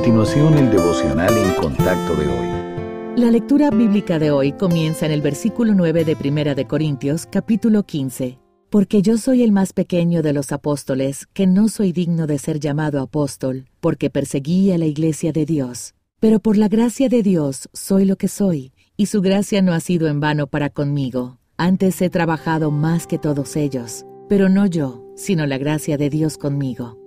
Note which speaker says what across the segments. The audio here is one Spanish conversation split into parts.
Speaker 1: continuación el devocional en contacto de hoy.
Speaker 2: La lectura bíblica de hoy comienza en el versículo 9 de Primera de Corintios, capítulo 15. Porque yo soy el más pequeño de los apóstoles, que no soy digno de ser llamado apóstol, porque perseguí a la iglesia de Dios. Pero por la gracia de Dios soy lo que soy, y su gracia no ha sido en vano para conmigo. Antes he trabajado más que todos ellos, pero no yo, sino la gracia de Dios conmigo.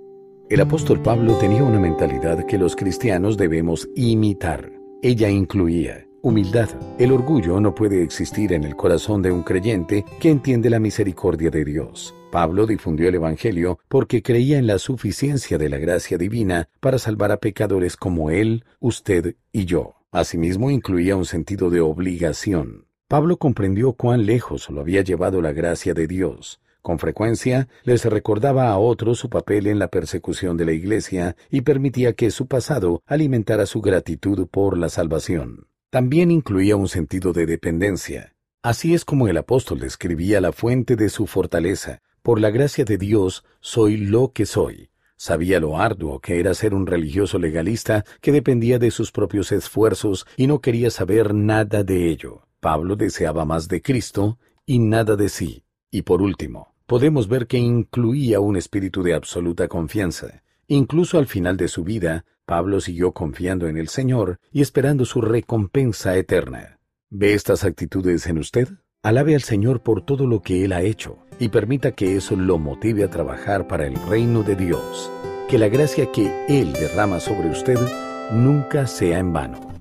Speaker 1: El apóstol Pablo tenía una mentalidad que los cristianos debemos imitar. Ella incluía humildad. El orgullo no puede existir en el corazón de un creyente que entiende la misericordia de Dios. Pablo difundió el Evangelio porque creía en la suficiencia de la gracia divina para salvar a pecadores como él, usted y yo. Asimismo incluía un sentido de obligación. Pablo comprendió cuán lejos lo había llevado la gracia de Dios. Con frecuencia les recordaba a otros su papel en la persecución de la Iglesia y permitía que su pasado alimentara su gratitud por la salvación. También incluía un sentido de dependencia. Así es como el apóstol describía la fuente de su fortaleza. Por la gracia de Dios soy lo que soy. Sabía lo arduo que era ser un religioso legalista que dependía de sus propios esfuerzos y no quería saber nada de ello. Pablo deseaba más de Cristo y nada de sí. Y por último, podemos ver que incluía un espíritu de absoluta confianza. Incluso al final de su vida, Pablo siguió confiando en el Señor y esperando su recompensa eterna. ¿Ve estas actitudes en usted? Alabe al Señor por todo lo que Él ha hecho y permita que eso lo motive a trabajar para el reino de Dios. Que la gracia que Él derrama sobre usted nunca sea en vano.